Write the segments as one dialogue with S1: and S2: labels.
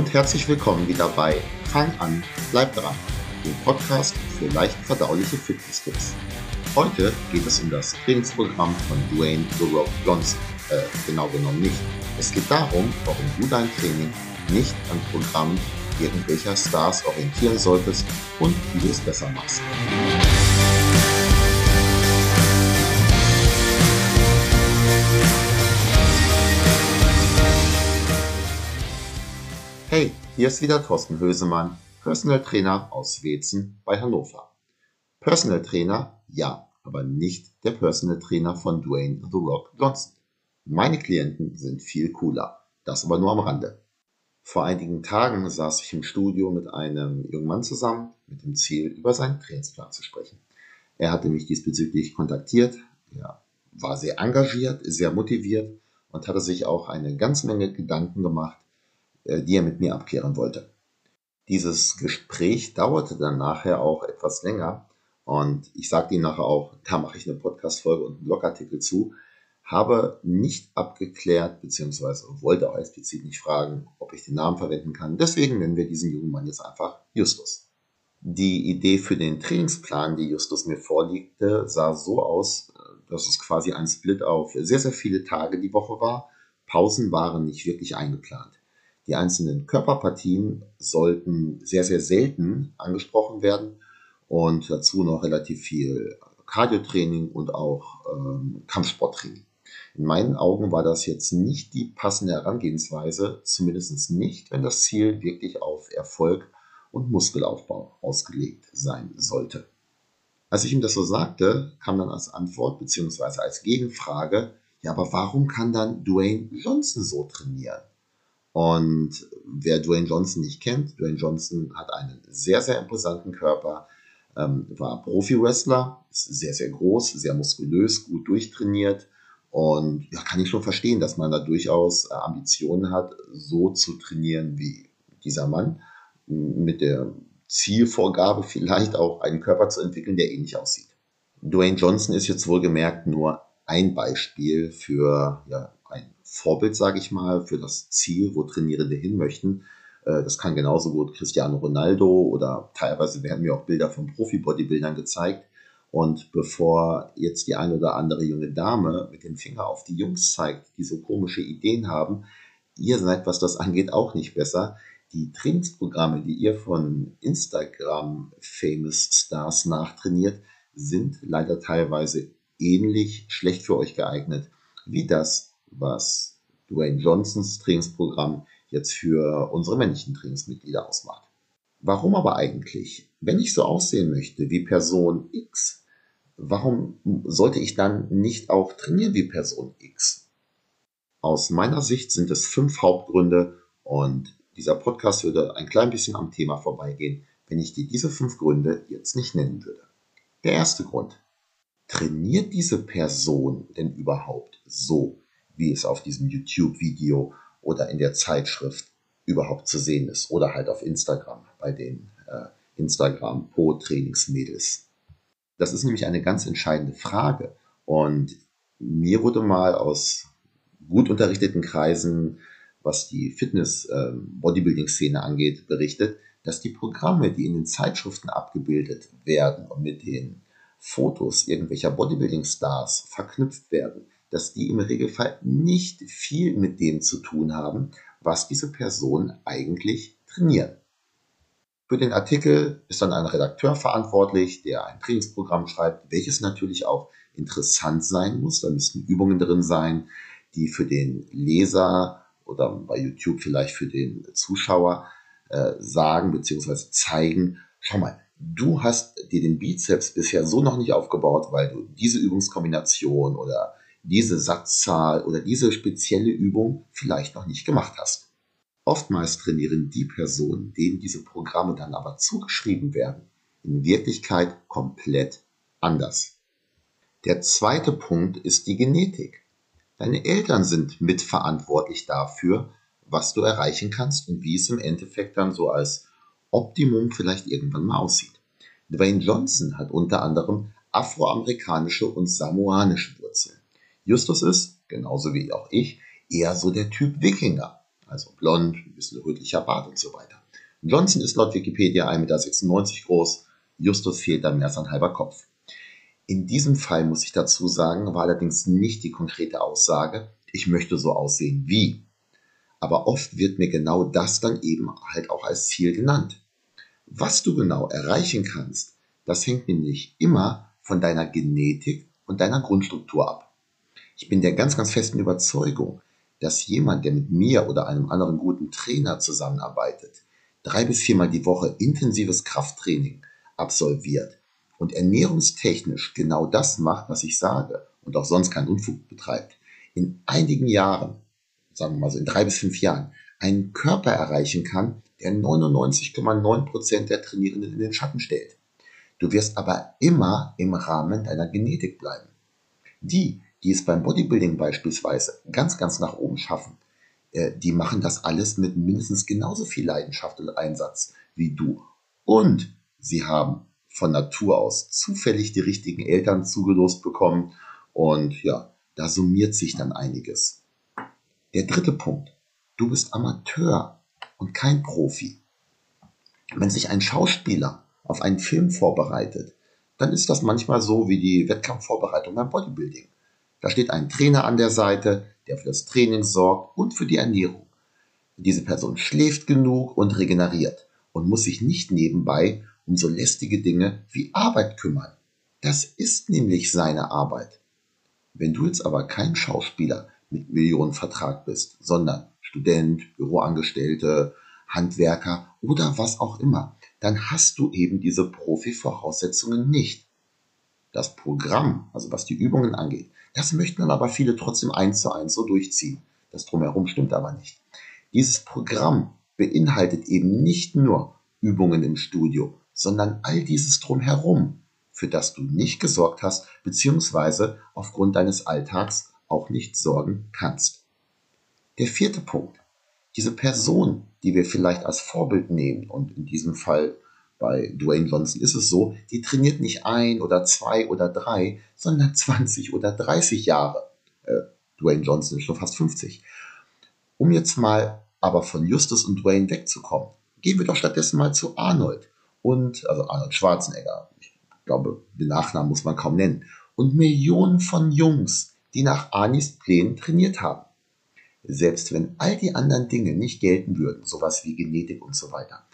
S1: Und herzlich willkommen wieder bei Fang an, bleib dran, dem Podcast für leicht verdauliche Fitness-Tipps. Heute geht es um das Trainingsprogramm von Dwayne The Rock Johnson. Äh, genau genommen nicht. Es geht darum, warum du dein Training nicht an Programmen irgendwelcher Stars orientieren solltest und wie du es besser machst. Hey, hier ist wieder Thorsten Hösemann, Personal Trainer aus Wezen bei Hannover. Personal Trainer, ja, aber nicht der Personal Trainer von Dwayne The Rock Johnson. Meine Klienten sind viel cooler, das aber nur am Rande. Vor einigen Tagen saß ich im Studio mit einem jungen Mann zusammen, mit dem Ziel, über seinen Trainingsplan zu sprechen. Er hatte mich diesbezüglich kontaktiert, er war sehr engagiert, sehr motiviert und hatte sich auch eine ganze Menge Gedanken gemacht, die er mit mir abklären wollte. Dieses Gespräch dauerte dann nachher auch etwas länger und ich sagte ihm nachher auch, da mache ich eine Podcast-Folge und einen Blogartikel zu, habe nicht abgeklärt, beziehungsweise wollte auch explizit nicht fragen, ob ich den Namen verwenden kann. Deswegen nennen wir diesen jungen Mann jetzt einfach Justus. Die Idee für den Trainingsplan, die Justus mir vorlegte, sah so aus, dass es quasi ein Split auf sehr, sehr viele Tage die Woche war. Pausen waren nicht wirklich eingeplant. Die einzelnen Körperpartien sollten sehr, sehr selten angesprochen werden und dazu noch relativ viel Cardiotraining und auch ähm, Kampfsporttraining. In meinen Augen war das jetzt nicht die passende Herangehensweise, zumindest nicht, wenn das Ziel wirklich auf Erfolg und Muskelaufbau ausgelegt sein sollte. Als ich ihm das so sagte, kam dann als Antwort bzw. als Gegenfrage, ja, aber warum kann dann Dwayne Johnson so trainieren? Und wer Dwayne Johnson nicht kennt, Dwayne Johnson hat einen sehr, sehr imposanten Körper, ähm, war Profi-Wrestler, ist sehr, sehr groß, sehr muskulös, gut durchtrainiert. Und ja, kann ich schon verstehen, dass man da durchaus äh, Ambitionen hat, so zu trainieren wie dieser Mann, mit der Zielvorgabe vielleicht auch einen Körper zu entwickeln, der ähnlich aussieht. Dwayne Johnson ist jetzt wohlgemerkt nur ein Beispiel für ja, Vorbild, sage ich mal, für das Ziel, wo Trainierende hin möchten. Äh, das kann genauso gut Cristiano Ronaldo oder teilweise werden mir auch Bilder von Profi-Bodybuildern gezeigt. Und bevor jetzt die eine oder andere junge Dame mit dem Finger auf die Jungs zeigt, die so komische Ideen haben, ihr seid, was das angeht, auch nicht besser. Die Trainingsprogramme, die ihr von Instagram Famous Stars nachtrainiert, sind leider teilweise ähnlich schlecht für euch geeignet wie das, was Dwayne Johnsons Trainingsprogramm jetzt für unsere männlichen Trainingsmitglieder ausmacht. Warum aber eigentlich? Wenn ich so aussehen möchte wie Person X, warum sollte ich dann nicht auch trainieren wie Person X? Aus meiner Sicht sind es fünf Hauptgründe und dieser Podcast würde ein klein bisschen am Thema vorbeigehen, wenn ich dir diese fünf Gründe jetzt nicht nennen würde. Der erste Grund. Trainiert diese Person denn überhaupt so, wie es auf diesem YouTube-Video oder in der Zeitschrift überhaupt zu sehen ist. Oder halt auf Instagram bei den äh, Instagram-Po-Trainingsmädels. Das ist nämlich eine ganz entscheidende Frage. Und mir wurde mal aus gut unterrichteten Kreisen, was die Fitness-Bodybuilding-Szene ähm, angeht, berichtet, dass die Programme, die in den Zeitschriften abgebildet werden und mit den Fotos irgendwelcher Bodybuilding-Stars verknüpft werden, dass die im Regelfall nicht viel mit dem zu tun haben, was diese Personen eigentlich trainieren. Für den Artikel ist dann ein Redakteur verantwortlich, der ein Trainingsprogramm schreibt, welches natürlich auch interessant sein muss. Da müssten Übungen drin sein, die für den Leser oder bei YouTube vielleicht für den Zuschauer äh, sagen bzw. zeigen, schau mal, du hast dir den Bizeps bisher so noch nicht aufgebaut, weil du diese Übungskombination oder diese Satzzahl oder diese spezielle Übung vielleicht noch nicht gemacht hast. Oftmals trainieren die Personen, denen diese Programme dann aber zugeschrieben werden, in Wirklichkeit komplett anders. Der zweite Punkt ist die Genetik. Deine Eltern sind mitverantwortlich dafür, was du erreichen kannst und wie es im Endeffekt dann so als Optimum vielleicht irgendwann mal aussieht. Dwayne Johnson hat unter anderem afroamerikanische und samoanische. Justus ist, genauso wie auch ich, eher so der Typ Wikinger. also blond, ein bisschen rötlicher Bart und so weiter. Johnson ist laut Wikipedia 1,96 Meter groß, Justus fehlt da mehr als ein halber Kopf. In diesem Fall muss ich dazu sagen, war allerdings nicht die konkrete Aussage, ich möchte so aussehen wie. Aber oft wird mir genau das dann eben halt auch als Ziel genannt. Was du genau erreichen kannst, das hängt nämlich immer von deiner Genetik und deiner Grundstruktur ab. Ich bin der ganz, ganz festen Überzeugung, dass jemand, der mit mir oder einem anderen guten Trainer zusammenarbeitet, drei bis viermal die Woche intensives Krafttraining absolviert und ernährungstechnisch genau das macht, was ich sage und auch sonst keinen Unfug betreibt, in einigen Jahren, sagen wir mal so in drei bis fünf Jahren, einen Körper erreichen kann, der 99,9 Prozent der Trainierenden in den Schatten stellt. Du wirst aber immer im Rahmen deiner Genetik bleiben. Die, die es beim Bodybuilding beispielsweise ganz, ganz nach oben schaffen, äh, die machen das alles mit mindestens genauso viel Leidenschaft und Einsatz wie du. Und sie haben von Natur aus zufällig die richtigen Eltern zugelost bekommen. Und ja, da summiert sich dann einiges. Der dritte Punkt. Du bist Amateur und kein Profi. Wenn sich ein Schauspieler auf einen Film vorbereitet, dann ist das manchmal so wie die Wettkampfvorbereitung beim Bodybuilding. Da steht ein Trainer an der Seite, der für das Training sorgt und für die Ernährung. Diese Person schläft genug und regeneriert und muss sich nicht nebenbei um so lästige Dinge wie Arbeit kümmern. Das ist nämlich seine Arbeit. Wenn du jetzt aber kein Schauspieler mit Millionenvertrag bist, sondern Student, Büroangestellte, Handwerker oder was auch immer, dann hast du eben diese Profi-Voraussetzungen nicht. Das Programm, also was die Übungen angeht, das möchten dann aber viele trotzdem eins zu eins so durchziehen. Das drumherum stimmt aber nicht. Dieses Programm beinhaltet eben nicht nur Übungen im Studio, sondern all dieses drumherum, für das du nicht gesorgt hast, beziehungsweise aufgrund deines Alltags auch nicht sorgen kannst. Der vierte Punkt. Diese Person, die wir vielleicht als Vorbild nehmen, und in diesem Fall bei Dwayne Johnson ist es so, die trainiert nicht ein oder zwei oder drei, sondern 20 oder 30 Jahre. Äh, Dwayne Johnson ist schon fast 50. Um jetzt mal aber von Justus und Dwayne wegzukommen, gehen wir doch stattdessen mal zu Arnold und, also Arnold Schwarzenegger. Ich glaube, den Nachnamen muss man kaum nennen. Und Millionen von Jungs, die nach Anis Plänen trainiert haben. Selbst wenn all die anderen Dinge nicht gelten würden, sowas wie Genetik und so weiter,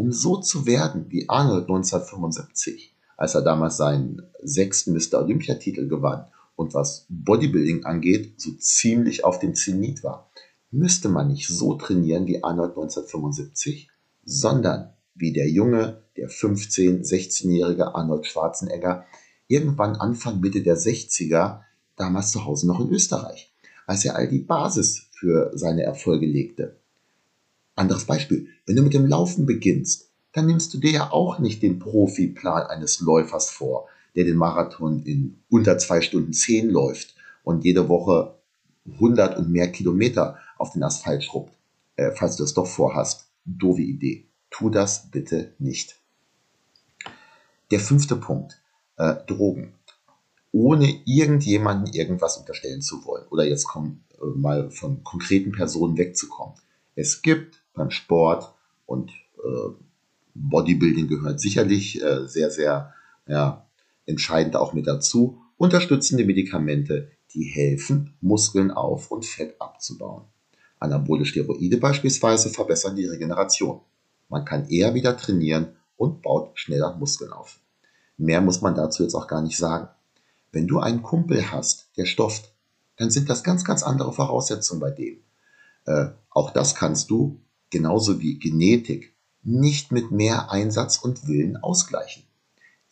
S1: um so zu werden wie Arnold 1975, als er damals seinen sechsten Mr. Olympiatitel gewann und was Bodybuilding angeht, so ziemlich auf dem Zenit war, müsste man nicht so trainieren wie Arnold 1975, sondern wie der junge, der 15-, 16-jährige Arnold Schwarzenegger irgendwann Anfang Mitte der 60er, damals zu Hause noch in Österreich, als er all die Basis für seine Erfolge legte. Anderes Beispiel, wenn du mit dem Laufen beginnst, dann nimmst du dir ja auch nicht den Profiplan eines Läufers vor, der den Marathon in unter zwei Stunden zehn läuft und jede Woche 100 und mehr Kilometer auf den Asphalt schrubbt. Äh, falls du es doch vorhast. Doofe Idee. Tu das bitte nicht. Der fünfte Punkt. Äh, Drogen. Ohne irgendjemanden irgendwas unterstellen zu wollen oder jetzt komm, äh, mal von konkreten Personen wegzukommen. Es gibt beim Sport und äh, Bodybuilding gehört sicherlich äh, sehr, sehr ja, entscheidend auch mit dazu. Unterstützende Medikamente, die helfen, Muskeln auf und Fett abzubauen. Anabole Steroide beispielsweise verbessern die Regeneration. Man kann eher wieder trainieren und baut schneller Muskeln auf. Mehr muss man dazu jetzt auch gar nicht sagen. Wenn du einen Kumpel hast, der stofft, dann sind das ganz, ganz andere Voraussetzungen bei dem. Äh, auch das kannst du genauso wie Genetik, nicht mit mehr Einsatz und Willen ausgleichen.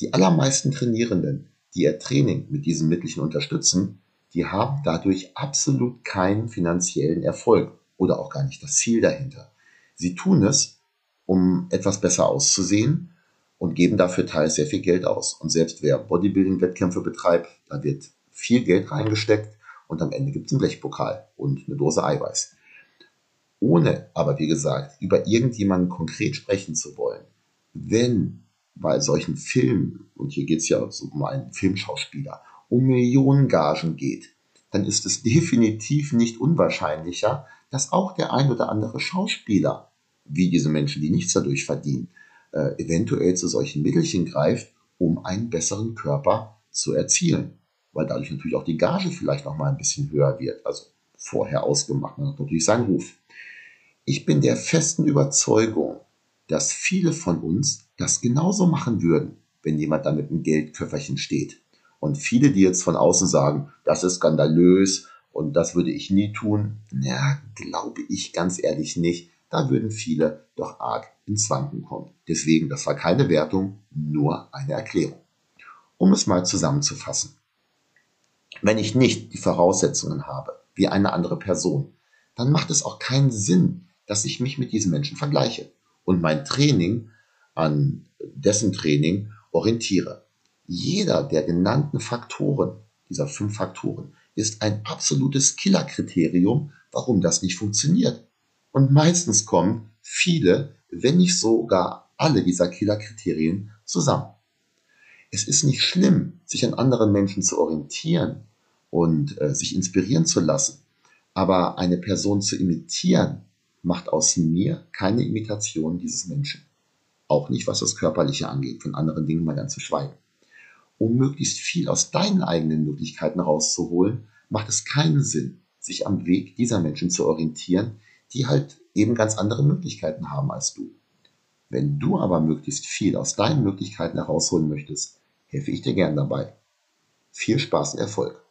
S1: Die allermeisten Trainierenden, die ihr Training mit diesen Mittelchen unterstützen, die haben dadurch absolut keinen finanziellen Erfolg oder auch gar nicht das Ziel dahinter. Sie tun es, um etwas besser auszusehen und geben dafür teils sehr viel Geld aus. Und selbst wer Bodybuilding-Wettkämpfe betreibt, da wird viel Geld reingesteckt und am Ende gibt es einen Blechpokal und eine Dose Eiweiß ohne aber, wie gesagt, über irgendjemanden konkret sprechen zu wollen, wenn bei solchen Filmen, und hier geht es ja um einen Filmschauspieler, um Millionen Gagen geht, dann ist es definitiv nicht unwahrscheinlicher, dass auch der ein oder andere Schauspieler, wie diese Menschen, die nichts dadurch verdienen, äh, eventuell zu solchen Mittelchen greift, um einen besseren Körper zu erzielen. Weil dadurch natürlich auch die Gage vielleicht noch mal ein bisschen höher wird. Also vorher ausgemacht, man hat natürlich seinen Ruf. Ich bin der festen Überzeugung, dass viele von uns das genauso machen würden, wenn jemand da mit einem Geldköfferchen steht. Und viele, die jetzt von außen sagen, das ist skandalös und das würde ich nie tun, na, glaube ich ganz ehrlich nicht. Da würden viele doch arg ins Wanken kommen. Deswegen, das war keine Wertung, nur eine Erklärung. Um es mal zusammenzufassen. Wenn ich nicht die Voraussetzungen habe, wie eine andere Person, dann macht es auch keinen Sinn, dass ich mich mit diesen Menschen vergleiche und mein Training an dessen Training orientiere. Jeder der genannten Faktoren, dieser fünf Faktoren, ist ein absolutes Killerkriterium, warum das nicht funktioniert. Und meistens kommen viele, wenn nicht sogar alle dieser Killerkriterien zusammen. Es ist nicht schlimm, sich an anderen Menschen zu orientieren und äh, sich inspirieren zu lassen, aber eine Person zu imitieren, macht aus mir keine Imitation dieses Menschen. Auch nicht, was das Körperliche angeht, von anderen Dingen mal ganz zu schweigen. Um möglichst viel aus deinen eigenen Möglichkeiten rauszuholen, macht es keinen Sinn, sich am Weg dieser Menschen zu orientieren, die halt eben ganz andere Möglichkeiten haben als du. Wenn du aber möglichst viel aus deinen Möglichkeiten herausholen möchtest, helfe ich dir gern dabei. Viel Spaß und Erfolg!